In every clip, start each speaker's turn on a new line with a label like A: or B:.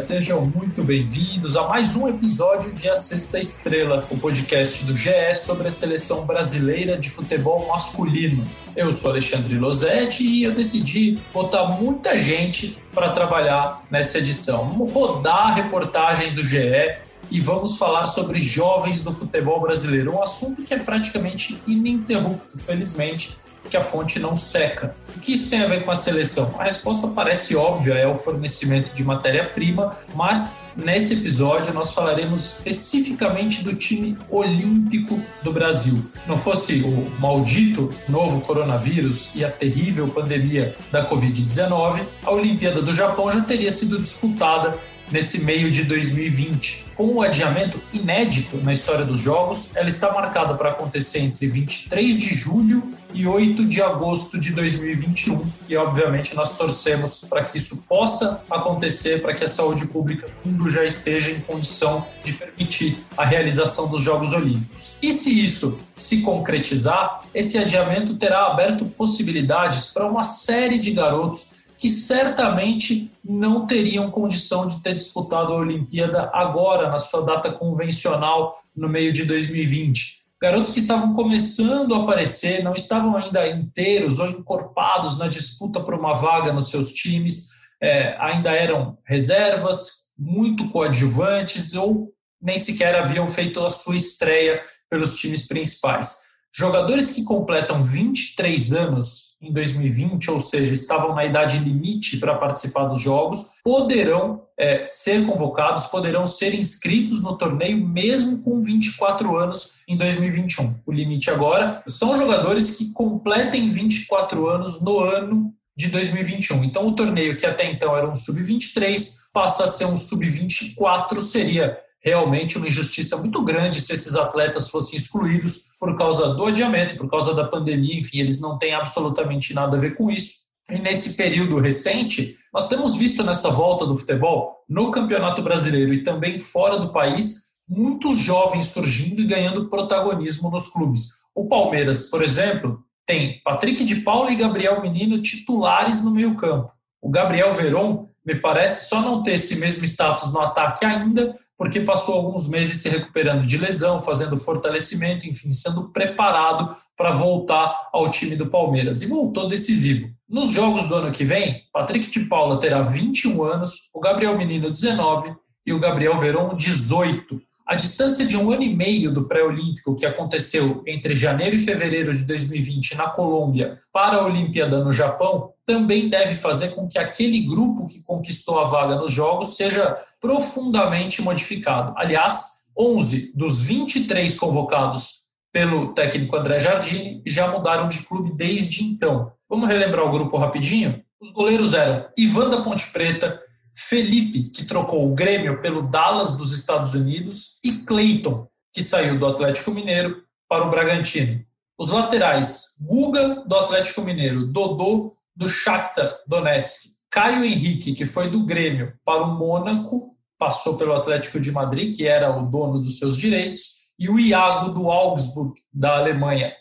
A: Sejam muito bem-vindos a mais um episódio de A Sexta Estrela, o podcast do GE sobre a seleção brasileira de futebol masculino. Eu sou Alexandre Losetti e eu decidi botar muita gente para trabalhar nessa edição. Vamos rodar a reportagem do GE e vamos falar sobre jovens do futebol brasileiro, um assunto que é praticamente ininterrupto, felizmente que a fonte não seca. O que isso tem a ver com a seleção? A resposta parece óbvia, é o fornecimento de matéria-prima, mas nesse episódio nós falaremos especificamente do time olímpico do Brasil. Não fosse o maldito novo coronavírus e a terrível pandemia da Covid-19, a Olimpíada do Japão já teria sido disputada nesse meio de 2020. Com um adiamento inédito na história dos Jogos, ela está marcada para acontecer entre 23 de julho e 8 de agosto de 2021. E, obviamente, nós torcemos para que isso possa acontecer, para que a saúde pública do mundo já esteja em condição de permitir a realização dos Jogos Olímpicos. E se isso se concretizar, esse adiamento terá aberto possibilidades para uma série de garotos que certamente não teriam condição de ter disputado a Olimpíada agora, na sua data convencional, no meio de 2020. Garotos que estavam começando a aparecer, não estavam ainda inteiros ou encorpados na disputa por uma vaga nos seus times, é, ainda eram reservas, muito coadjuvantes ou nem sequer haviam feito a sua estreia pelos times principais. Jogadores que completam 23 anos em 2020, ou seja, estavam na idade limite para participar dos jogos, poderão é, ser convocados, poderão ser inscritos no torneio mesmo com 24 anos em 2021. O limite agora são jogadores que completem 24 anos no ano de 2021. Então, o torneio que até então era um sub-23 passa a ser um sub-24, seria realmente uma injustiça muito grande se esses atletas fossem excluídos por causa do adiamento, por causa da pandemia, enfim, eles não têm absolutamente nada a ver com isso. E nesse período recente, nós temos visto nessa volta do futebol, no Campeonato Brasileiro e também fora do país, muitos jovens surgindo e ganhando protagonismo nos clubes. O Palmeiras, por exemplo, tem Patrick de Paula e Gabriel Menino titulares no meio-campo. O Gabriel Veron me parece só não ter esse mesmo status no ataque ainda, porque passou alguns meses se recuperando de lesão, fazendo fortalecimento, enfim, sendo preparado para voltar ao time do Palmeiras. E voltou decisivo. Nos jogos do ano que vem, Patrick de Paula terá 21 anos, o Gabriel Menino 19 e o Gabriel Veron 18. A distância de um ano e meio do pré-olímpico que aconteceu entre janeiro e fevereiro de 2020 na Colômbia para a Olimpíada no Japão também deve fazer com que aquele grupo que conquistou a vaga nos Jogos seja profundamente modificado. Aliás, 11 dos 23 convocados pelo técnico André Jardine já mudaram de clube desde então. Vamos relembrar o grupo rapidinho? Os goleiros eram Ivan da Ponte Preta, Felipe, que trocou o Grêmio pelo Dallas dos Estados Unidos, e Clayton, que saiu do Atlético Mineiro para o Bragantino. Os laterais, Guga, do Atlético Mineiro, Dodô, do Shakhtar Donetsk, Caio Henrique, que foi do Grêmio para o Mônaco, passou pelo Atlético de Madrid, que era o dono dos seus direitos, e o Iago do Augsburg, da Alemanha.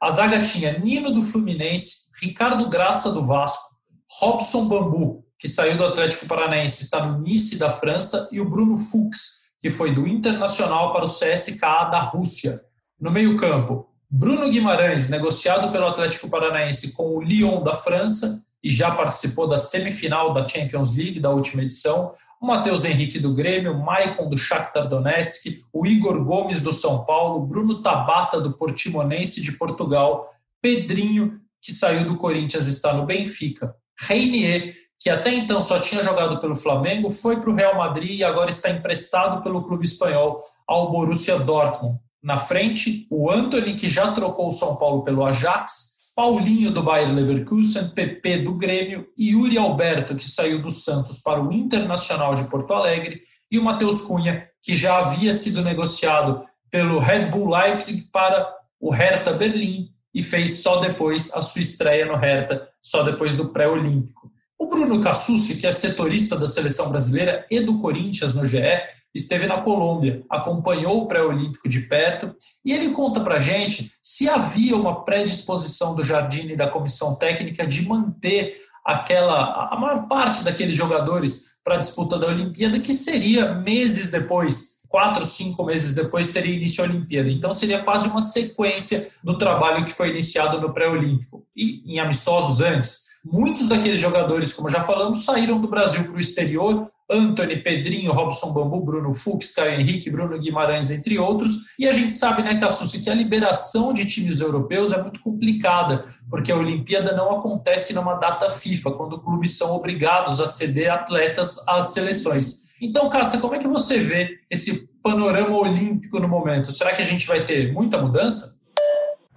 A: A zaga tinha Nino do Fluminense, Ricardo Graça do Vasco, Robson Bambu, que saiu do Atlético Paranaense, está no Nice da França, e o Bruno Fuchs, que foi do Internacional para o CSKA da Rússia. No meio-campo, Bruno Guimarães, negociado pelo Atlético Paranaense com o Lyon da França e já participou da semifinal da Champions League da última edição. O Matheus Henrique do Grêmio, o Maicon do Shakhtar Donetsk, o Igor Gomes do São Paulo, Bruno Tabata do Portimonense de Portugal, Pedrinho, que saiu do Corinthians, está no Benfica, Reinier, que até então só tinha jogado pelo Flamengo, foi para o Real Madrid e agora está emprestado pelo clube espanhol ao Borussia Dortmund. Na frente, o Anthony, que já trocou o São Paulo pelo Ajax, Paulinho do Bayer Leverkusen, PP do Grêmio, Yuri Alberto, que saiu do Santos para o Internacional de Porto Alegre, e o Matheus Cunha, que já havia sido negociado pelo Red Bull Leipzig para o Hertha Berlim e fez só depois a sua estreia no Hertha, só depois do pré-olímpico. O Bruno Cassucci, que é setorista da seleção brasileira e do Corinthians no GE, esteve na Colômbia, acompanhou o pré-olímpico de perto e ele conta para gente se havia uma predisposição do Jardine e da comissão técnica de manter aquela a maior parte daqueles jogadores para a disputa da Olimpíada, que seria meses depois quatro, cinco meses depois teria início a Olimpíada. Então seria quase uma sequência do trabalho que foi iniciado no pré-olímpico e em amistosos antes. Muitos daqueles jogadores, como já falamos, saíram do Brasil para o exterior. Anthony, Pedrinho, Robson Bambu, Bruno Fux, Caio Henrique, Bruno Guimarães, entre outros. E a gente sabe, né, Cassucci, que a liberação de times europeus é muito complicada, porque a Olimpíada não acontece numa data FIFA, quando clubes são obrigados a ceder atletas às seleções. Então, Cássia, como é que você vê esse panorama olímpico no momento? Será que a gente vai ter muita mudança?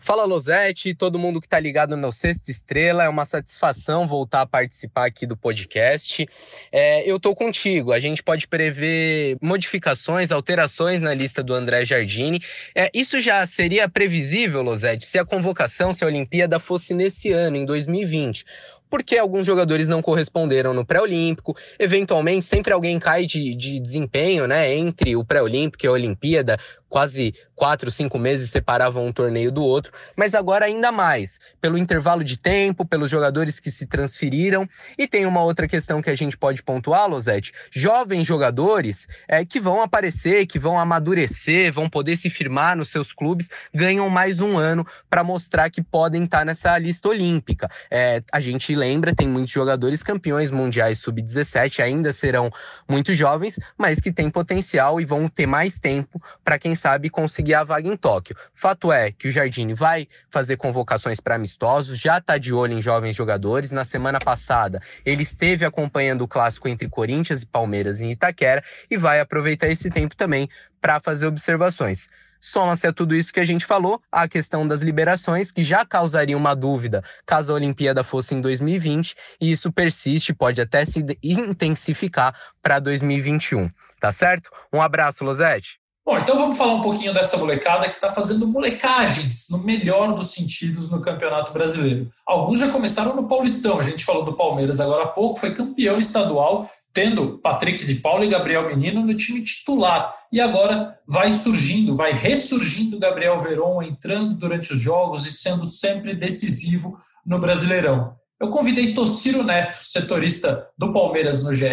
B: Fala Losete, todo mundo que está ligado no Sexta Estrela, é uma satisfação voltar a participar aqui do podcast. É, eu estou contigo, a gente pode prever modificações, alterações na lista do André Jardini. É, isso já seria previsível, Losete, se a convocação, se a Olimpíada fosse nesse ano, em 2020 porque alguns jogadores não corresponderam no pré-olímpico. Eventualmente, sempre alguém cai de, de desempenho, né? Entre o pré-olímpico e a Olimpíada, quase quatro, cinco meses separavam um torneio do outro, mas agora ainda mais, pelo intervalo de tempo, pelos jogadores que se transferiram. E tem uma outra questão que a gente pode pontuar, Losete: jovens jogadores é, que vão aparecer, que vão amadurecer, vão poder se firmar nos seus clubes, ganham mais um ano para mostrar que podem estar tá nessa lista olímpica. É, a gente lembra, tem muitos jogadores campeões mundiais sub-17, ainda serão muito jovens, mas que têm potencial e vão ter mais tempo para quem sabe conseguir a vaga em Tóquio. Fato é que o Jardine vai fazer convocações para amistosos, já está de olho em jovens jogadores. Na semana passada, ele esteve acompanhando o clássico entre Corinthians e Palmeiras em Itaquera e vai aproveitar esse tempo também para fazer observações. Soma-se a tudo isso que a gente falou, a questão das liberações, que já causaria uma dúvida caso a Olimpíada fosse em 2020, e isso persiste, pode até se intensificar para 2021. Tá certo? Um abraço, Losete.
A: Bom, então vamos falar um pouquinho dessa molecada que está fazendo molecagens, no melhor dos sentidos, no Campeonato Brasileiro. Alguns já começaram no Paulistão, a gente falou do Palmeiras agora há pouco, foi campeão estadual, tendo Patrick de Paula e Gabriel Menino no time titular. E agora vai surgindo, vai ressurgindo Gabriel Veron, entrando durante os jogos e sendo sempre decisivo no Brasileirão. Eu convidei Tociro Neto, setorista do Palmeiras no GE,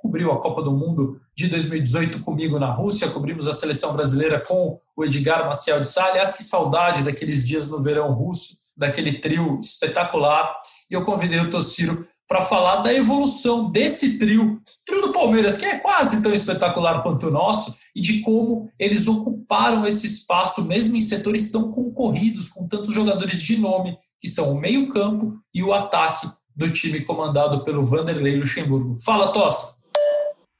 A: cobriu a Copa do Mundo de 2018 comigo na Rússia, cobrimos a seleção brasileira com o Edgar Maciel de Sá. Aliás, que saudade daqueles dias no verão russo, daquele trio espetacular. E eu convidei o Tociro para falar da evolução desse trio, trio do Palmeiras, que é quase tão espetacular quanto o nosso, e de como eles ocuparam esse espaço, mesmo em setores tão concorridos, com tantos jogadores de nome que são o meio-campo e o ataque do time comandado pelo Vanderlei Luxemburgo. Fala, Tossa!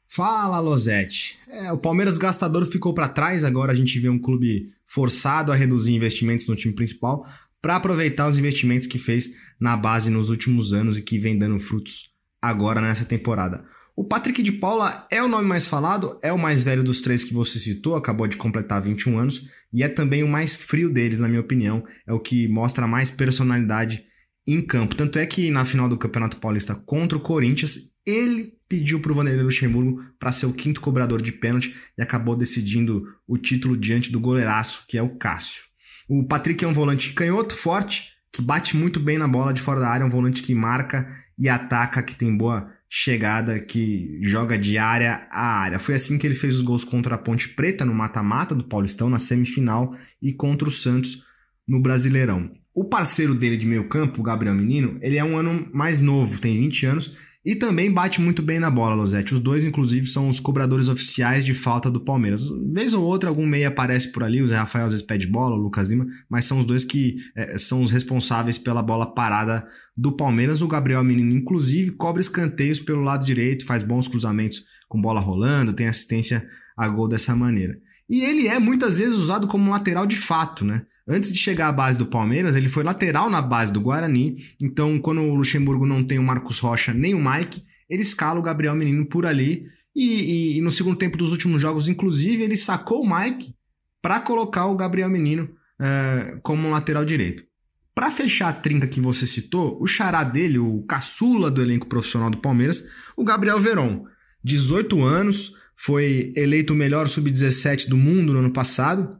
C: Fala, Losete. É, o Palmeiras gastador ficou para trás, agora a gente vê um clube forçado a reduzir investimentos no time principal para aproveitar os investimentos que fez na base nos últimos anos e que vem dando frutos agora nessa temporada. O Patrick de Paula é o nome mais falado, é o mais velho dos três que você citou, acabou de completar 21 anos, e é também o mais frio deles, na minha opinião. É o que mostra mais personalidade em campo. Tanto é que na final do Campeonato Paulista contra o Corinthians, ele pediu para o Vanderlei Luxemburgo para ser o quinto cobrador de pênalti e acabou decidindo o título diante do goleiraço, que é o Cássio. O Patrick é um volante canhoto, forte, que bate muito bem na bola de fora da área, um volante que marca e ataca, que tem boa chegada que joga de área a área. Foi assim que ele fez os gols contra a Ponte Preta no mata-mata do Paulistão na semifinal e contra o Santos no Brasileirão. O parceiro dele de meio campo, o Gabriel Menino, ele é um ano mais novo, tem 20 anos e também bate muito bem na bola, Losete. Os dois, inclusive, são os cobradores oficiais de falta do Palmeiras. Vez ou outra, algum meia aparece por ali, o Zé Rafael às vezes pede bola, o Lucas Lima, mas são os dois que é, são os responsáveis pela bola parada do Palmeiras. O Gabriel Menino, inclusive, cobre escanteios pelo lado direito, faz bons cruzamentos com bola rolando, tem assistência a gol dessa maneira. E ele é muitas vezes usado como lateral de fato, né? Antes de chegar à base do Palmeiras, ele foi lateral na base do Guarani. Então, quando o Luxemburgo não tem o Marcos Rocha nem o Mike, ele escala o Gabriel Menino por ali. E, e, e no segundo tempo dos últimos jogos, inclusive, ele sacou o Mike para colocar o Gabriel Menino uh, como um lateral direito. Para fechar a trinca que você citou, o xará dele, o caçula do elenco profissional do Palmeiras, o Gabriel Veron. 18 anos, foi eleito o melhor sub-17 do mundo no ano passado,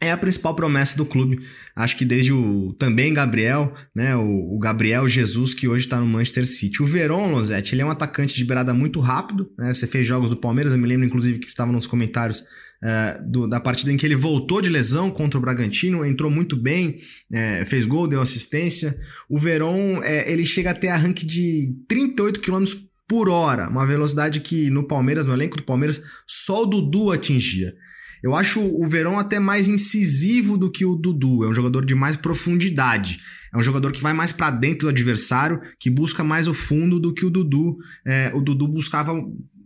C: é a principal promessa do clube. Acho que desde o também Gabriel, né, o, o Gabriel Jesus que hoje está no Manchester City. O Veron Losetti, ele é um atacante de beirada muito rápido, né? Você fez jogos do Palmeiras, eu me lembro inclusive que estava nos comentários é, do, da partida em que ele voltou de lesão contra o Bragantino, entrou muito bem, é, fez gol, deu assistência. O Veron, é, ele chega a ter arranque de 38 km por hora, uma velocidade que no Palmeiras, no elenco do Palmeiras, só o Dudu atingia. Eu acho o Verão até mais incisivo do que o Dudu. É um jogador de mais profundidade. É um jogador que vai mais para dentro do adversário, que busca mais o fundo do que o Dudu. É, o Dudu buscava,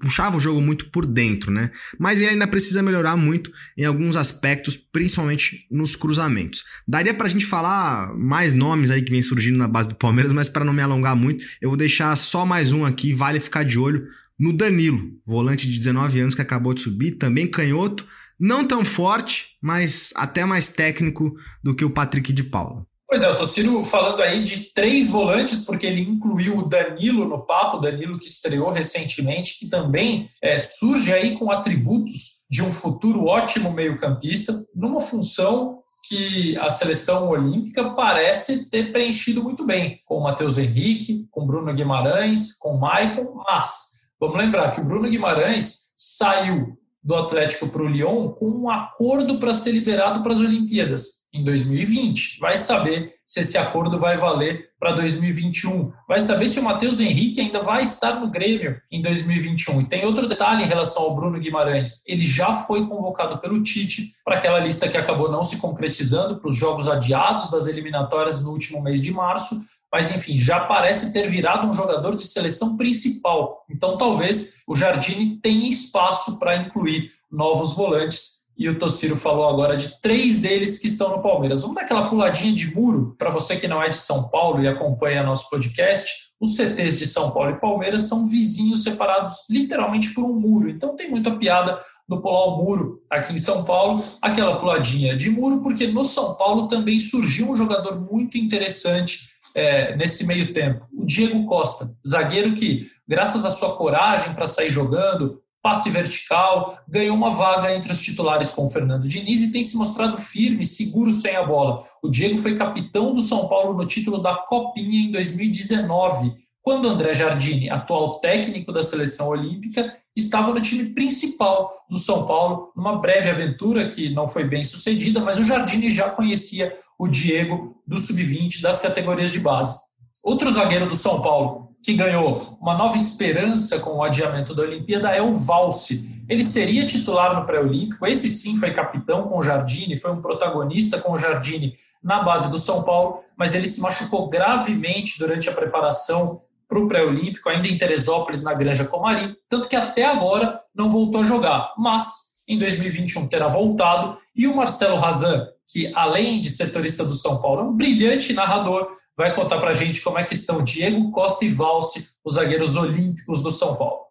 C: puxava o jogo muito por dentro, né? Mas ele ainda precisa melhorar muito em alguns aspectos, principalmente nos cruzamentos. Daria pra gente falar mais nomes aí que vem surgindo na base do Palmeiras, mas para não me alongar muito, eu vou deixar só mais um aqui, vale ficar de olho no Danilo, volante de 19 anos que acabou de subir, também canhoto, não tão forte, mas até mais técnico do que o Patrick de Paula.
A: Pois é, o Tociro falando aí de três volantes, porque ele incluiu o Danilo no papo, Danilo que estreou recentemente, que também é, surge aí com atributos de um futuro ótimo meio-campista, numa função que a seleção olímpica parece ter preenchido muito bem, com o Matheus Henrique, com Bruno Guimarães, com o Maicon, mas vamos lembrar que o Bruno Guimarães saiu do Atlético para o Lyon com um acordo para ser liberado para as Olimpíadas em 2020. Vai saber se esse acordo vai valer para 2021. Vai saber se o Matheus Henrique ainda vai estar no Grêmio em 2021. E tem outro detalhe em relação ao Bruno Guimarães. Ele já foi convocado pelo Tite para aquela lista que acabou não se concretizando para os jogos adiados das eliminatórias no último mês de março mas enfim, já parece ter virado um jogador de seleção principal. Então talvez o Jardine tenha espaço para incluir novos volantes. E o Tociro falou agora de três deles que estão no Palmeiras. Vamos dar aquela puladinha de muro para você que não é de São Paulo e acompanha nosso podcast. Os CTs de São Paulo e Palmeiras são vizinhos separados literalmente por um muro. Então tem muita piada no pular o muro aqui em São Paulo, aquela puladinha de muro, porque no São Paulo também surgiu um jogador muito interessante é, nesse meio tempo? O Diego Costa, zagueiro que, graças à sua coragem para sair jogando, passe vertical, ganhou uma vaga entre os titulares com o Fernando Diniz e tem se mostrado firme, seguro sem a bola. O Diego foi capitão do São Paulo no título da Copinha em 2019, quando André Jardine, atual técnico da seleção olímpica, estava no time principal do São Paulo, numa breve aventura que não foi bem sucedida, mas o Jardine já conhecia o Diego do sub-20 das categorias de base. Outro zagueiro do São Paulo que ganhou uma nova esperança com o adiamento da Olimpíada é o Valse. Ele seria titular no pré-olímpico, esse sim foi capitão com o Jardine, foi um protagonista com o Jardine na base do São Paulo, mas ele se machucou gravemente durante a preparação para o pré-olímpico, ainda em Teresópolis, na Granja Comari, tanto que até agora não voltou a jogar. Mas em 2021 terá voltado e o Marcelo Razan, que além de setorista do São Paulo, é um brilhante narrador, vai contar para a gente como é que estão Diego Costa e Valse, os zagueiros olímpicos do São Paulo.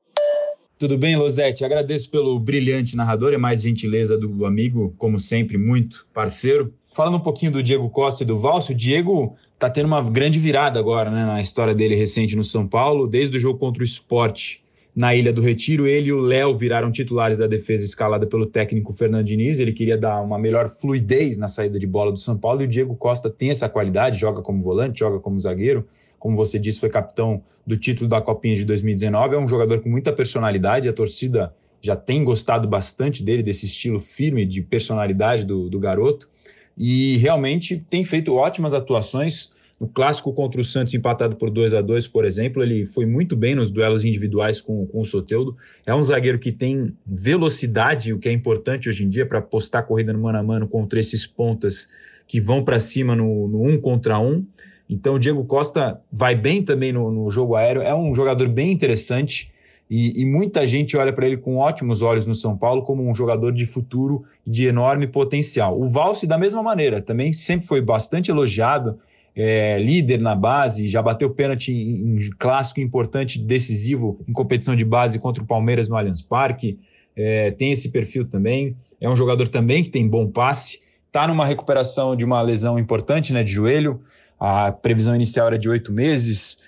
D: Tudo bem, Losete? Agradeço pelo brilhante narrador, é mais gentileza do amigo, como sempre, muito parceiro. Falando um pouquinho do Diego Costa e do Valse, o Diego está tendo uma grande virada agora né, na história dele recente no São Paulo, desde o jogo contra o esporte na Ilha do Retiro. Ele e o Léo viraram titulares da defesa escalada pelo técnico Fernando Diniz. Ele queria dar uma melhor fluidez na saída de bola do São Paulo e o Diego Costa tem essa qualidade, joga como volante, joga como zagueiro. Como você disse, foi capitão do título da Copinha de 2019. É um jogador com muita personalidade. A torcida já tem gostado bastante dele, desse estilo firme de personalidade do, do garoto. E realmente tem feito ótimas atuações no clássico contra o Santos, empatado por 2 a 2 por exemplo, ele foi muito bem nos duelos individuais com, com o Soteudo. É um zagueiro que tem velocidade, o que é importante hoje em dia para postar corrida no mano a mano contra esses pontas que vão para cima no, no um contra um. Então, o Diego Costa vai bem também no, no jogo aéreo, é um jogador bem interessante. E, e, muita gente olha para ele com ótimos olhos no São Paulo como um jogador de futuro de enorme potencial. O Valse, da mesma maneira, também sempre foi bastante elogiado é, líder na base, já bateu pênalti em, em, clássico importante, decisivo em competição de base contra o Palmeiras no Allianz Parque. É, tem esse perfil também. É um jogador também que tem bom passe. Está numa recuperação de uma lesão importante né, de joelho. A previsão inicial era de oito meses.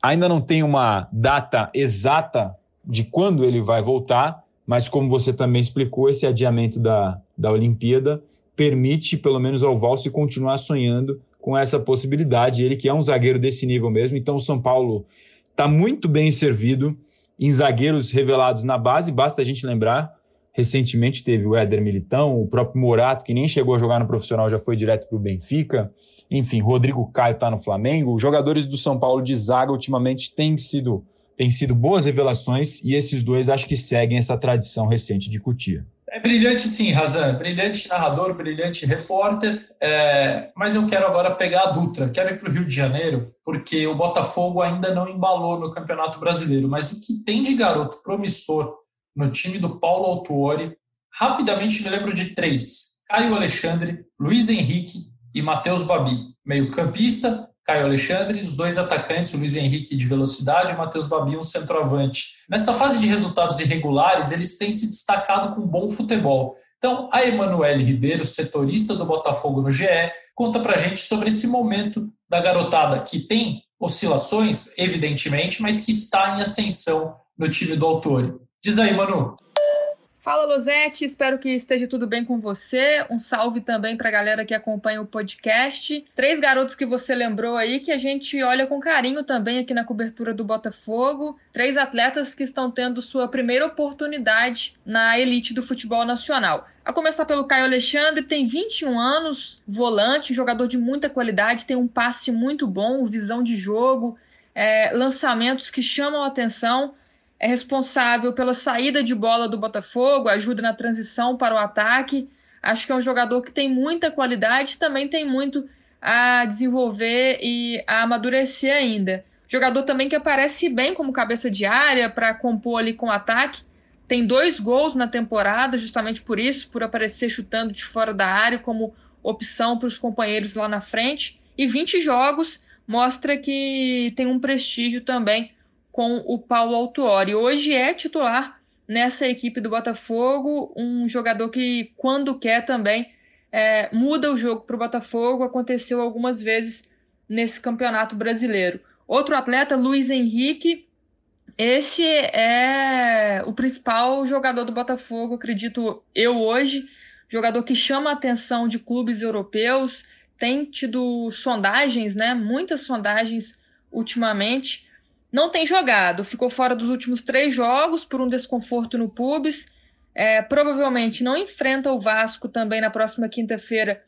D: Ainda não tem uma data exata de quando ele vai voltar, mas como você também explicou, esse adiamento da, da Olimpíada permite, pelo menos, ao Valse continuar sonhando com essa possibilidade. Ele que é um zagueiro desse nível mesmo. Então, o São Paulo está muito bem servido em zagueiros revelados na base. Basta a gente lembrar Recentemente teve o Éder Militão, o próprio Morato, que nem chegou a jogar no profissional, já foi direto para o Benfica. Enfim, Rodrigo Caio está no Flamengo. Os jogadores do São Paulo de zaga ultimamente têm sido, têm sido boas revelações e esses dois acho que seguem essa tradição recente de Cutia.
A: É brilhante sim, Razan. Brilhante narrador, brilhante repórter. É... Mas eu quero agora pegar a Dutra. Quero ir para o Rio de Janeiro, porque o Botafogo ainda não embalou no Campeonato Brasileiro. Mas o que tem de garoto promissor no time do Paulo Autuori. Rapidamente me lembro de três: Caio Alexandre, Luiz Henrique e Matheus Babi. Meio-campista, Caio Alexandre, os dois atacantes, o Luiz Henrique de velocidade e o Matheus Babi, um centroavante. Nessa fase de resultados irregulares, eles têm se destacado com bom futebol. Então, a Emanuele Ribeiro, setorista do Botafogo no GE, conta pra gente sobre esse momento da garotada que tem oscilações, evidentemente, mas que está em ascensão no time do Autori. Diz aí, Manu.
E: Fala, Losete, espero que esteja tudo bem com você. Um salve também para a galera que acompanha o podcast. Três garotos que você lembrou aí que a gente olha com carinho também aqui na cobertura do Botafogo. Três atletas que estão tendo sua primeira oportunidade na elite do futebol nacional. A começar pelo Caio Alexandre, tem 21 anos, volante, jogador de muita qualidade, tem um passe muito bom, visão de jogo, é, lançamentos que chamam a atenção é responsável pela saída de bola do Botafogo, ajuda na transição para o ataque. Acho que é um jogador que tem muita qualidade, também tem muito a desenvolver e a amadurecer ainda. Jogador também que aparece bem como cabeça de área para compor ali com o ataque. Tem dois gols na temporada, justamente por isso, por aparecer chutando de fora da área como opção para os companheiros lá na frente. E 20 jogos mostra que tem um prestígio também com o Paulo Autuori. Hoje é titular nessa equipe do Botafogo, um jogador que, quando quer também, é, muda o jogo para o Botafogo. Aconteceu algumas vezes nesse campeonato brasileiro. Outro atleta, Luiz Henrique. Esse é o principal jogador do Botafogo, acredito eu hoje. Jogador que chama a atenção de clubes europeus, tem tido sondagens, né? Muitas sondagens ultimamente não tem jogado, ficou fora dos últimos três jogos por um desconforto no pubis. É, provavelmente não enfrenta o Vasco também na próxima quinta-feira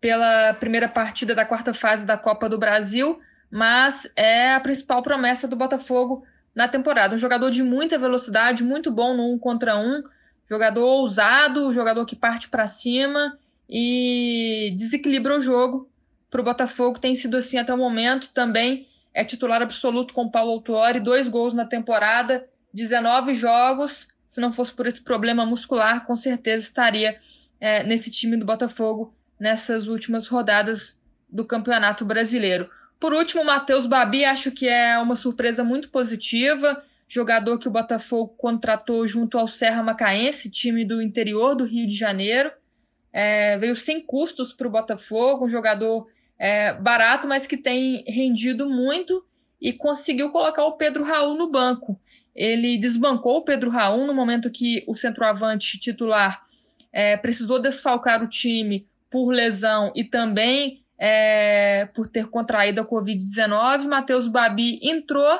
E: pela primeira partida da quarta fase da Copa do Brasil, mas é a principal promessa do Botafogo na temporada. Um jogador de muita velocidade, muito bom no um contra um, jogador ousado, jogador que parte para cima e desequilibra o jogo para o Botafogo. Tem sido assim até o momento também é titular absoluto com Paulo Autuori, dois gols na temporada, 19 jogos. Se não fosse por esse problema muscular, com certeza estaria é, nesse time do Botafogo nessas últimas rodadas do Campeonato Brasileiro. Por último, Matheus Babi, acho que é uma surpresa muito positiva. Jogador que o Botafogo contratou junto ao Serra Macaense, time do interior do Rio de Janeiro. É, veio sem custos para o Botafogo, um jogador é, barato, mas que tem rendido muito e conseguiu colocar o Pedro Raul no banco. Ele desbancou o Pedro Raul no momento que o centroavante titular é, precisou desfalcar o time por lesão e também é, por ter contraído a Covid-19. Matheus Babi entrou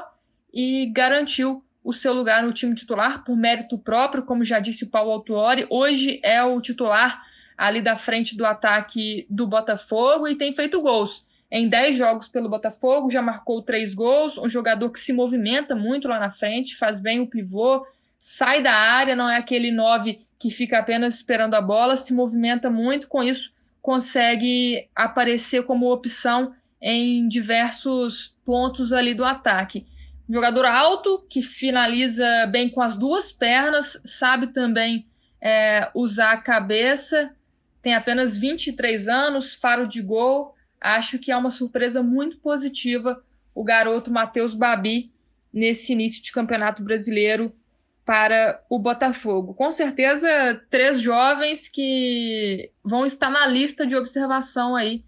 E: e garantiu o seu lugar no time titular por mérito próprio, como já disse o Paulo Autuori. Hoje é o titular ali da frente do ataque do Botafogo e tem feito gols. Em 10 jogos pelo Botafogo, já marcou três gols. Um jogador que se movimenta muito lá na frente, faz bem o pivô, sai da área, não é aquele 9 que fica apenas esperando a bola, se movimenta muito, com isso consegue aparecer como opção em diversos pontos ali do ataque. Jogador alto que finaliza bem com as duas pernas, sabe também é, usar a cabeça tem apenas 23 anos, faro de gol. Acho que é uma surpresa muito positiva o garoto Matheus Babi nesse início de campeonato brasileiro para o Botafogo. Com certeza, três jovens que vão estar na lista de observação aí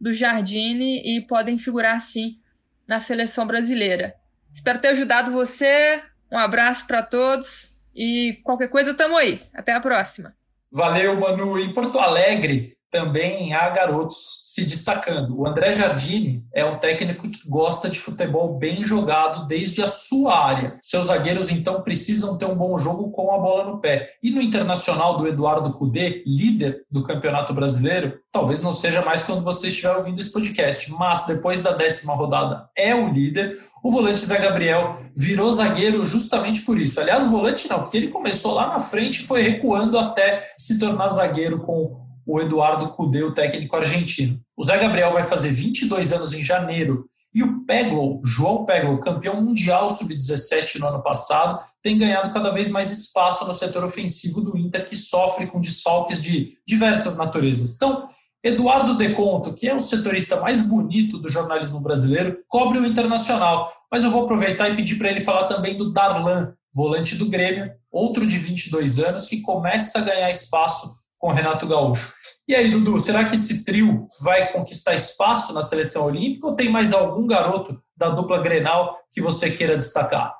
E: do Jardine e podem figurar sim na seleção brasileira. Espero ter ajudado você. Um abraço para todos e qualquer coisa tamo aí. Até a próxima.
A: Valeu, Manu. Em Porto Alegre também há garotos se destacando. O André Jardine é um técnico que gosta de futebol bem jogado desde a sua área. Seus zagueiros, então, precisam ter um bom jogo com a bola no pé. E no Internacional do Eduardo Cudê, líder do Campeonato Brasileiro, talvez não seja mais quando você estiver ouvindo esse podcast, mas depois da décima rodada é o líder. O volante Zé Gabriel virou zagueiro justamente por isso. Aliás, volante não, porque ele começou lá na frente e foi recuando até se tornar zagueiro com o Eduardo Cudê, o técnico argentino. O Zé Gabriel vai fazer 22 anos em janeiro e o Peglo, João Peglo, campeão mundial sub-17 no ano passado, tem ganhado cada vez mais espaço no setor ofensivo do Inter, que sofre com desfalques de diversas naturezas. Então, Eduardo Deconto, que é o setorista mais bonito do jornalismo brasileiro, cobre o Internacional. Mas eu vou aproveitar e pedir para ele falar também do Darlan, volante do Grêmio, outro de 22 anos, que começa a ganhar espaço com Renato Gaúcho. E aí, Dudu, será que esse trio vai conquistar espaço na seleção olímpica ou tem mais algum garoto da dupla Grenal que você queira destacar?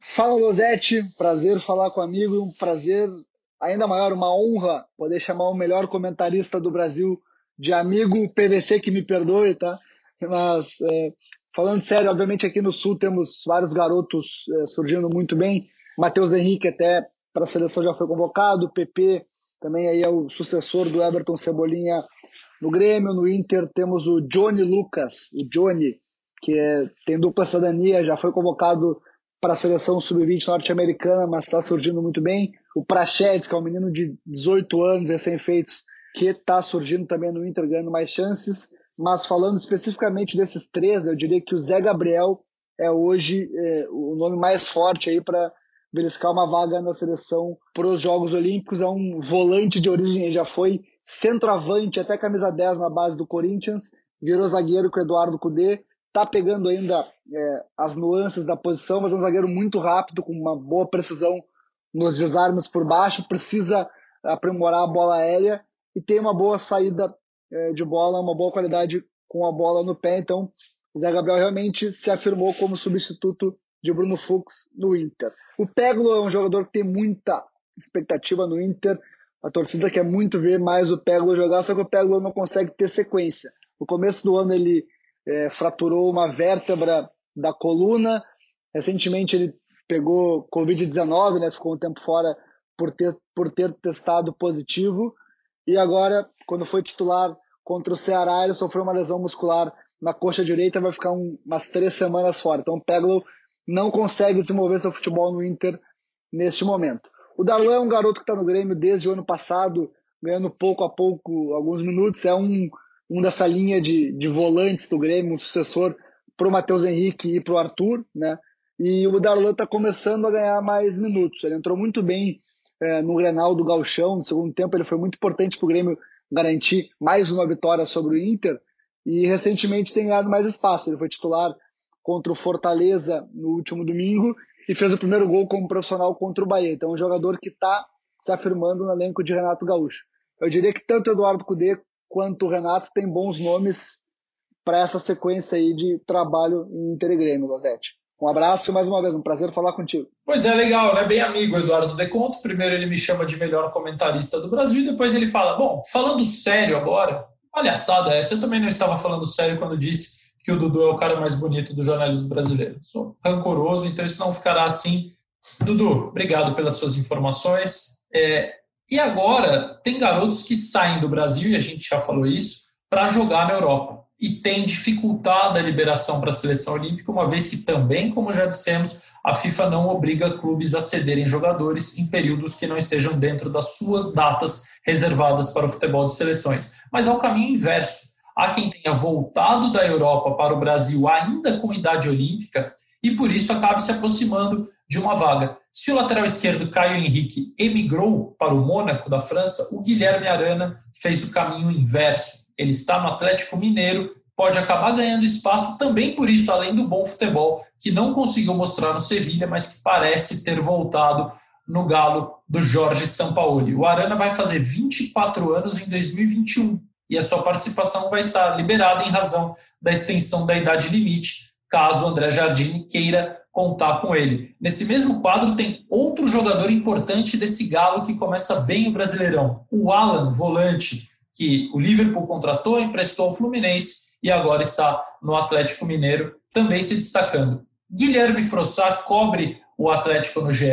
F: Fala, Losetti. Prazer falar com amigo. Um prazer ainda maior, uma honra poder chamar o melhor comentarista do Brasil de amigo PVC, que me perdoe, tá? Mas, é, falando sério, obviamente aqui no Sul temos vários garotos é, surgindo muito bem. Matheus Henrique até para a seleção já foi convocado, PP também aí é o sucessor do Everton Cebolinha no Grêmio, no Inter temos o Johnny Lucas, o Johnny, que é, tem dupla cidadania, já foi convocado para a seleção sub-20 norte-americana, mas está surgindo muito bem. O Prachedes, que é um menino de 18 anos, recém-feitos, que está surgindo também no Inter, ganhando mais chances. Mas falando especificamente desses três, eu diria que o Zé Gabriel é hoje é, o nome mais forte aí para beliscar uma vaga na seleção para os Jogos Olímpicos. É um volante de origem, já foi centroavante até camisa 10 na base do Corinthians, virou zagueiro com o Eduardo Cudê, tá pegando ainda é, as nuances da posição, mas é um zagueiro muito rápido, com uma boa precisão nos desarmes por baixo, precisa aprimorar a bola aérea e tem uma boa saída é, de bola, uma boa qualidade com a bola no pé. Então, Zé Gabriel realmente se afirmou como substituto de Bruno Fux no Inter. O Peglo é um jogador que tem muita expectativa no Inter. A torcida quer muito ver mais o Peglo jogar, só que o Peglo não consegue ter sequência. No começo do ano ele é, fraturou uma vértebra da coluna. Recentemente ele pegou Covid-19, né? ficou um tempo fora por ter, por ter testado positivo. E agora, quando foi titular contra o Ceará, ele sofreu uma lesão muscular na coxa direita, vai ficar um, umas três semanas fora. Então o Peglo não consegue desenvolver seu futebol no Inter neste momento. O Darlan é um garoto que está no Grêmio desde o ano passado, ganhando pouco a pouco alguns minutos. É um, um dessa linha de, de volantes do Grêmio, um sucessor para o Matheus Henrique e para o Arthur, né? E o Darlan está começando a ganhar mais minutos. Ele entrou muito bem é, no Grenal do Galchão, no segundo tempo ele foi muito importante para o Grêmio garantir mais uma vitória sobre o Inter e recentemente tem ganhado mais espaço. Ele foi titular contra o Fortaleza no último domingo e fez o primeiro gol como profissional contra o Bahia. Então, é um jogador que está se afirmando no elenco de Renato Gaúcho. Eu diria que tanto Eduardo Cudê quanto o Renato têm bons nomes para essa sequência aí de trabalho em Inter e Grêmio, Lozete. Um abraço e mais uma vez, um prazer falar contigo.
A: Pois é, legal, né? Bem amigo Eduardo Deconto. Primeiro ele me chama de melhor comentarista do Brasil, depois ele fala: Bom, falando sério agora, palhaçada essa, eu também não estava falando sério quando disse que o Dudu é o cara mais bonito do jornalismo brasileiro. Sou rancoroso, então isso não ficará assim. Dudu, obrigado pelas suas informações. É, e agora, tem garotos que saem do Brasil, e a gente já falou isso, para jogar na Europa. E tem dificultado a liberação para a seleção olímpica, uma vez que também, como já dissemos, a FIFA não obriga clubes a cederem jogadores em períodos que não estejam dentro das suas datas reservadas para o futebol de seleções. Mas é o caminho inverso há quem tenha voltado da Europa para o Brasil ainda com idade olímpica e por isso acabe se aproximando de uma vaga. Se o lateral esquerdo Caio Henrique emigrou para o Mônaco da França, o Guilherme Arana fez o caminho inverso. Ele está no Atlético Mineiro, pode acabar ganhando espaço também por isso, além do bom futebol que não conseguiu mostrar no Sevilha, mas que parece ter voltado no galo do Jorge Sampaoli. O Arana vai fazer 24 anos em 2021 e a sua participação vai estar liberada em razão da extensão da idade limite, caso o André Jardine queira contar com ele. Nesse mesmo quadro tem outro jogador importante desse galo que começa bem o Brasileirão, o Alan, volante, que o Liverpool contratou, emprestou ao Fluminense e agora está no Atlético Mineiro, também se destacando. Guilherme Frossard cobre o Atlético no GE,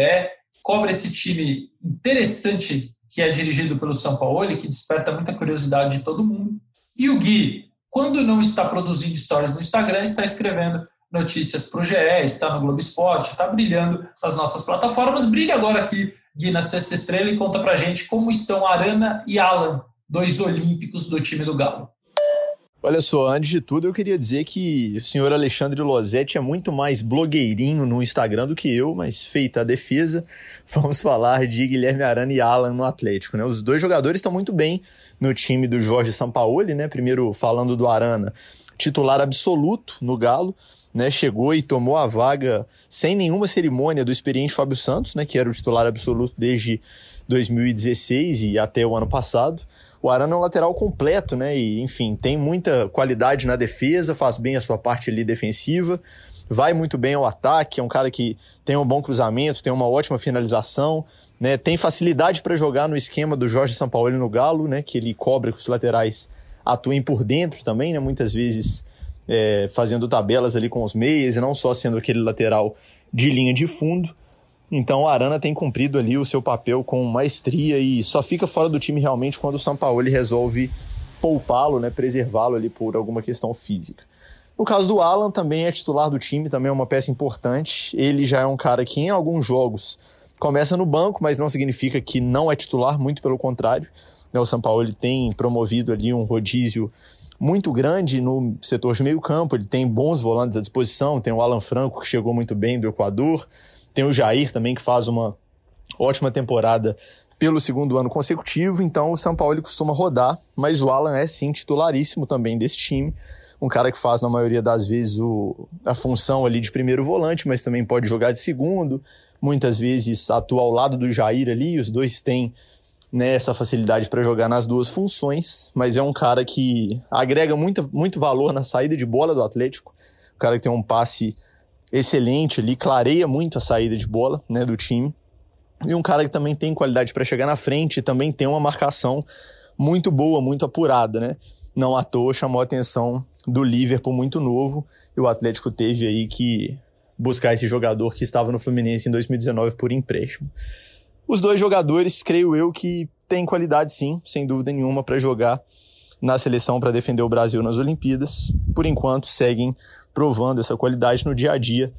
A: cobre esse time interessante que é dirigido pelo São Paulo, que desperta muita curiosidade de todo mundo. E o Gui, quando não está produzindo stories no Instagram, está escrevendo notícias para o GE, está no Globo Esporte, está brilhando nas nossas plataformas. Brilha agora aqui, Gui, na Sexta Estrela, e conta para gente como estão Arana e Alan, dois olímpicos do time do Galo.
G: Olha só, antes de tudo, eu queria dizer que o senhor Alexandre Losetti é muito mais blogueirinho no Instagram do que eu, mas feita a defesa, vamos falar de Guilherme Arana e Alan no Atlético. Né? Os dois jogadores estão muito bem no time do Jorge Sampaoli, né? Primeiro falando do Arana, titular absoluto no Galo, né, chegou e tomou a vaga sem nenhuma cerimônia do experiente Fábio Santos, né, que era o titular absoluto desde 2016 e até o ano passado. O Arana é um lateral completo, né, e enfim, tem muita qualidade na defesa, faz bem a sua parte ali defensiva, vai muito bem ao ataque, é um cara que tem um bom cruzamento, tem uma ótima finalização, né, tem facilidade para jogar no esquema do Jorge Sampaoli no Galo, né, que ele cobra que os laterais atuem por dentro também, né, muitas vezes é, fazendo tabelas ali com os meias e não só sendo aquele lateral de linha de fundo. Então o Arana tem cumprido ali o seu papel com maestria e só fica fora do time realmente quando o Sampaoli resolve poupá-lo, né, preservá-lo ali por alguma questão física. No caso do Alan, também é titular do time, também é uma peça importante. Ele já é um cara que em alguns jogos começa no banco, mas não significa que não é titular, muito pelo contrário. O São Paulo tem promovido ali um rodízio muito grande no setor de meio campo, ele tem bons volantes à disposição, tem o Alan Franco, que chegou muito bem do Equador, tem o Jair também, que faz uma ótima temporada pelo segundo ano consecutivo, então o São Paulo costuma rodar, mas o Alan é sim titularíssimo também desse time, um cara que faz na maioria das vezes o, a função ali de primeiro volante, mas também pode jogar de segundo, muitas vezes atua ao lado do Jair ali, os dois têm né, essa facilidade para jogar nas duas funções, mas é um cara que agrega muito, muito valor na saída de bola do Atlético. Um cara que tem um passe excelente ali, clareia muito a saída de bola né, do time. E um cara que também tem qualidade para chegar na frente e também tem uma marcação muito boa, muito apurada, né? Não à toa chamou a atenção do Liverpool muito novo e o Atlético teve aí que buscar esse jogador que estava no Fluminense em 2019 por empréstimo. Os dois jogadores, creio eu, que têm qualidade sim, sem dúvida nenhuma, para jogar na seleção para defender o Brasil nas Olimpíadas. Por enquanto, seguem provando essa qualidade no dia a dia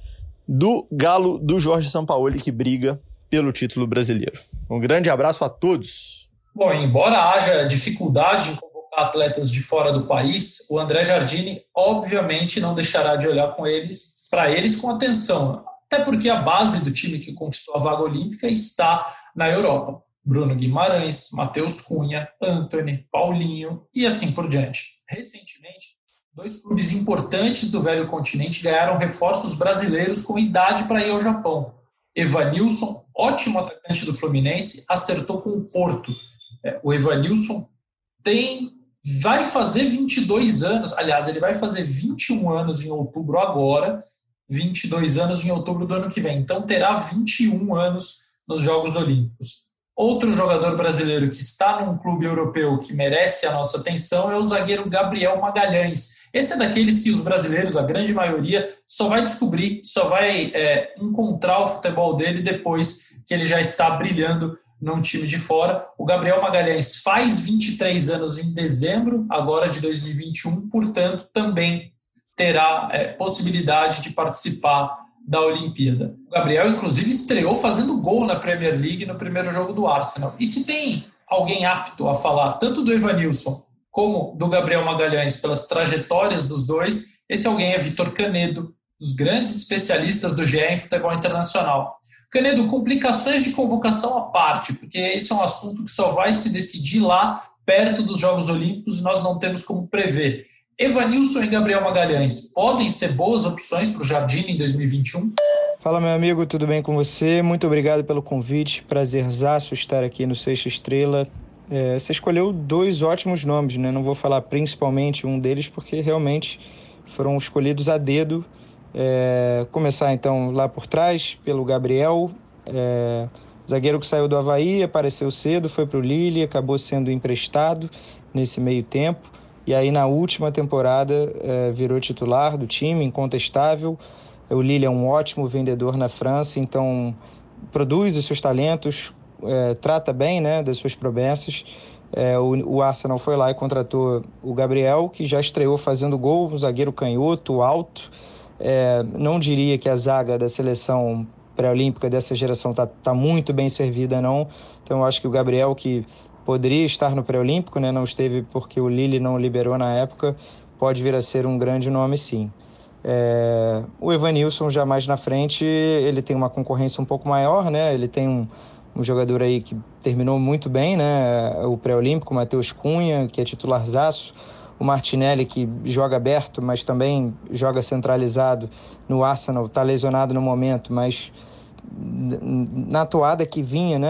G: do galo do Jorge Sampaoli, que briga pelo título brasileiro. Um grande abraço a todos.
A: Bom, embora haja dificuldade em convocar atletas de fora do país, o André Jardini obviamente não deixará de olhar com eles para eles com atenção até porque a base do time que conquistou a vaga olímpica está na Europa. Bruno Guimarães, Matheus Cunha, Anthony, Paulinho e assim por diante. Recentemente, dois clubes importantes do velho continente ganharam reforços brasileiros com idade para ir ao Japão. Evanilson, ótimo atacante do Fluminense, acertou com o Porto. É, o Evanilson tem vai fazer 22 anos, aliás, ele vai fazer 21 anos em outubro agora 22 anos em outubro do ano que vem. Então terá 21 anos nos Jogos Olímpicos. Outro jogador brasileiro que está num clube europeu que merece a nossa atenção é o zagueiro Gabriel Magalhães. Esse é daqueles que os brasileiros, a grande maioria, só vai descobrir, só vai é, encontrar o futebol dele depois que ele já está brilhando num time de fora. O Gabriel Magalhães faz 23 anos em dezembro, agora de 2021, portanto, também terá é, possibilidade de participar da Olimpíada. O Gabriel, inclusive, estreou fazendo gol na Premier League no primeiro jogo do Arsenal. E se tem alguém apto a falar tanto do Evanilson como do Gabriel Magalhães pelas trajetórias dos dois, esse alguém é Vitor Canedo, dos grandes especialistas do GE em futebol internacional. Canedo, complicações de convocação à parte, porque esse é um assunto que só vai se decidir lá perto dos Jogos Olímpicos e nós não temos como prever. Evanilson e Gabriel Magalhães podem ser boas opções para o Jardim em 2021?
H: Fala, meu amigo, tudo bem com você? Muito obrigado pelo convite. Prazerzaço estar aqui no Sexta Estrela. É, você escolheu dois ótimos nomes, né? Não vou falar principalmente um deles, porque realmente foram escolhidos a dedo. É, começar então lá por trás, pelo Gabriel. É, Zagueiro que saiu do Havaí, apareceu cedo, foi para o Lille, acabou sendo emprestado nesse meio tempo. E aí na última temporada é, virou titular do time, incontestável. O Lille é um ótimo vendedor na França, então produz os seus talentos, é, trata bem né, das suas promessas. É, o, o, Arsenal foi lá e contratou o Gabriel, que já estreou fazendo gol, um zagueiro canhoto, alto. É, não diria que a zaga da seleção pré-olímpica dessa geração está tá muito bem servida, não. Então, eu acho que o Gabriel, que poderia estar no pré-olímpico, né, não esteve porque o Lille não liberou na época, pode vir a ser um grande nome, sim. É, o Evanilson já mais na frente, ele tem uma concorrência um pouco maior, né? Ele tem um, um jogador aí que terminou muito bem, né? O pré-olímpico, Matheus Cunha, que é titularzaço o Martinelli, que joga aberto, mas também joga centralizado no Arsenal, está lesionado no momento, mas na toada que vinha, né,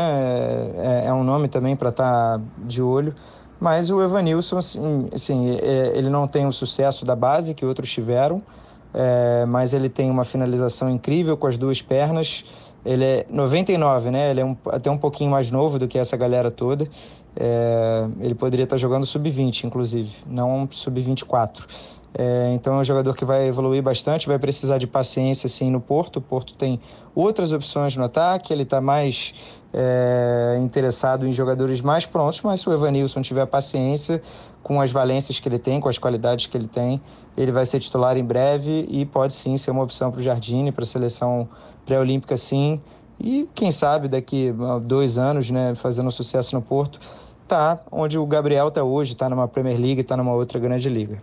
H: é, é um nome também para estar tá de olho. Mas o Evanilson, assim, assim é, ele não tem o sucesso da base que outros tiveram, é, mas ele tem uma finalização incrível com as duas pernas. Ele é 99, né? Ele é um, até um pouquinho mais novo do que essa galera toda. É, ele poderia estar jogando sub-20, inclusive, não sub-24. É, então é um jogador que vai evoluir bastante, vai precisar de paciência sim no Porto. O Porto tem outras opções no ataque, ele está mais é, interessado em jogadores mais prontos, mas se o Evanilson tiver paciência com as valências que ele tem, com as qualidades que ele tem, ele vai ser titular em breve e pode sim ser uma opção para o Jardine, para a seleção pré-olímpica sim. E quem sabe daqui a dois anos, né, fazendo sucesso no Porto, tá onde o Gabriel está hoje, está numa Premier League, está numa outra grande liga.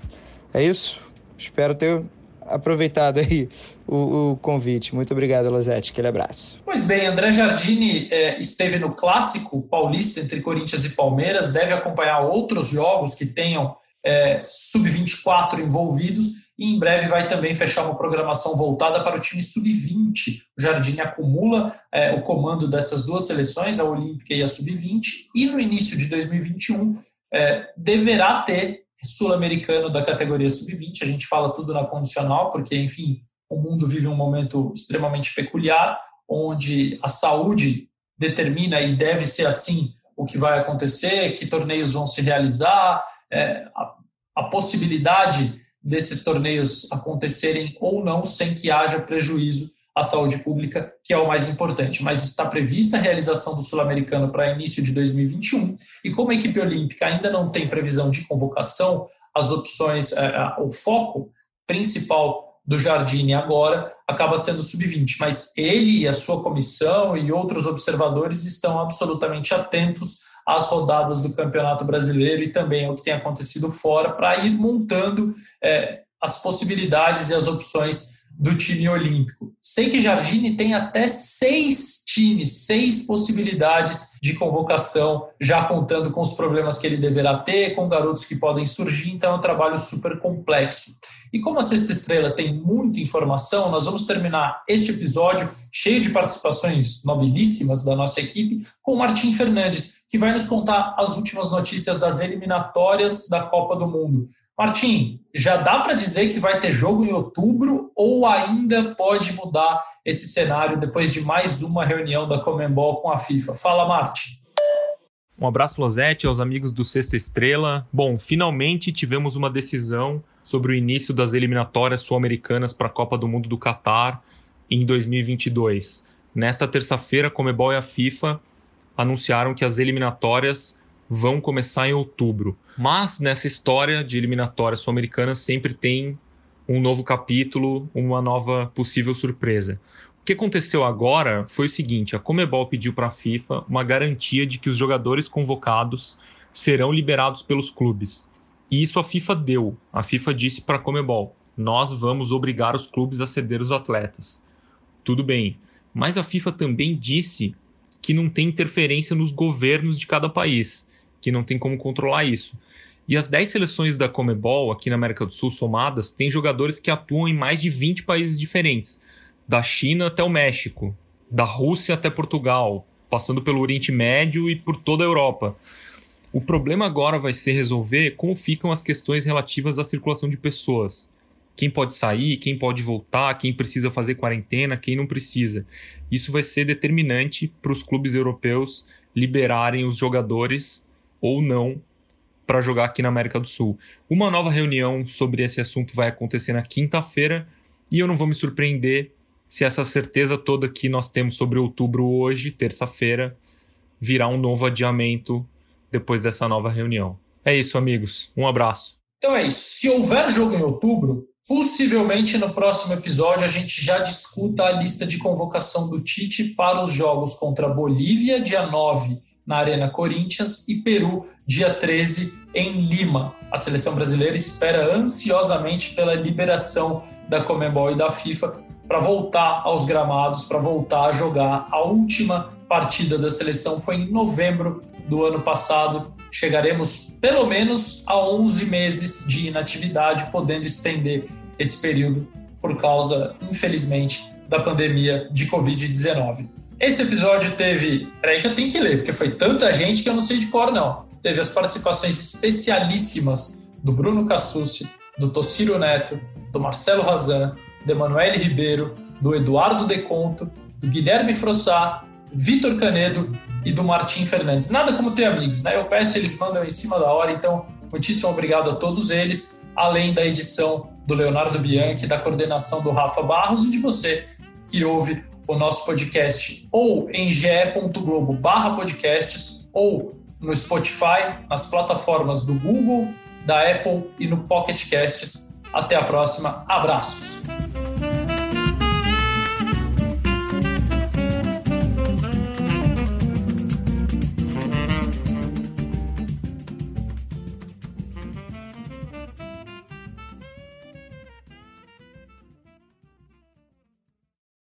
H: É isso. Espero ter aproveitado aí o, o convite. Muito obrigado, Lozete. Aquele abraço.
A: Pois bem, André Jardini é, esteve no clássico paulista entre Corinthians e Palmeiras, deve acompanhar outros jogos que tenham é, sub-24 envolvidos e em breve vai também fechar uma programação voltada para o time sub-20. O Jardim acumula é, o comando dessas duas seleções, a Olímpica e a sub-20, e no início de 2021 é, deverá ter sul-americano da categoria sub-20. A gente fala tudo na condicional, porque, enfim, o mundo vive um momento extremamente peculiar, onde a saúde determina e deve ser assim o que vai acontecer, que torneios vão se realizar, é, a, a possibilidade desses torneios acontecerem ou não sem que haja prejuízo à saúde pública, que é o mais importante. Mas está prevista a realização do Sul-Americano para início de 2021, e como a equipe olímpica ainda não tem previsão de convocação, as opções, é, o foco principal do Jardine agora acaba sendo sub-20, mas ele e a sua comissão e outros observadores estão absolutamente atentos às rodadas do Campeonato Brasileiro e também ao que tem acontecido fora, para ir montando é, as possibilidades e as opções do time olímpico. Sei que Jardine tem até seis times, seis possibilidades de convocação, já contando com os problemas que ele deverá ter, com garotos que podem surgir, então é um trabalho super complexo. E como a Sexta Estrela tem muita informação, nós vamos terminar este episódio cheio de participações nobilíssimas da nossa equipe com o Martim Fernandes, que vai nos contar as últimas notícias das eliminatórias da Copa do Mundo. Martim, já dá para dizer que vai ter jogo em outubro ou ainda pode mudar esse cenário depois de mais uma reunião da Comembol com a FIFA? Fala, Martim.
I: Um abraço, Losete, aos amigos do Sexta Estrela. Bom, finalmente tivemos uma decisão sobre o início das eliminatórias sul-americanas para a Copa do Mundo do Catar em 2022. Nesta terça-feira, a Comebol e a FIFA anunciaram que as eliminatórias vão começar em outubro. Mas nessa história de eliminatórias sul-americanas sempre tem um novo capítulo, uma nova possível surpresa. O que aconteceu agora foi o seguinte: a Comebol pediu para a FIFA uma garantia de que os jogadores convocados serão liberados pelos clubes. E isso a FIFA deu. A FIFA disse para a Comebol: nós vamos obrigar os clubes a ceder os atletas. Tudo bem. Mas a FIFA também disse que não tem interferência nos governos de cada país, que não tem como controlar isso. E as 10 seleções da Comebol, aqui na América do Sul, somadas, têm jogadores que atuam em mais de 20 países diferentes, da China até o México, da Rússia até Portugal, passando pelo Oriente Médio e por toda a Europa. O problema agora vai ser resolver como ficam as questões relativas à circulação de pessoas. quem pode sair, quem pode voltar, quem precisa fazer quarentena, quem não precisa. Isso vai ser determinante para os clubes europeus liberarem os jogadores ou não para jogar aqui na América do Sul. Uma nova reunião sobre esse assunto vai acontecer na quinta-feira e eu não vou me surpreender se essa certeza toda que nós temos sobre outubro hoje, terça-feira, virar um novo adiamento depois dessa nova reunião. É isso, amigos. Um abraço.
A: Então é isso. Se houver jogo em outubro, possivelmente no próximo episódio a gente já discuta a lista de convocação do Tite para os jogos contra Bolívia, dia 9, na Arena Corinthians, e Peru, dia 13, em Lima. A seleção brasileira espera ansiosamente pela liberação da Comembol e da FIFA para voltar aos gramados, para voltar a jogar. A última partida da seleção foi em novembro do ano passado. Chegaremos pelo menos a 11 meses de inatividade, podendo estender esse período por causa, infelizmente, da pandemia de Covid-19. Esse episódio teve. Peraí, que eu tenho que ler, porque foi tanta gente que eu não sei de cor, não. Teve as participações especialíssimas do Bruno Cassucci, do Tociro Neto, do Marcelo Razan, do Emanuele Ribeiro, do Eduardo Deconto, do Guilherme Frossá, Vitor Canedo e do Martim Fernandes. Nada como ter amigos, né? Eu peço, eles mandam em cima da hora, então muitíssimo obrigado a todos eles, além da edição do Leonardo Bianchi, da coordenação do Rafa Barros e de você que ouve o nosso podcast ou em ge.globo barra podcasts ou no Spotify, nas plataformas do Google, da Apple e no Pocket Casts. Até a próxima. Abraços!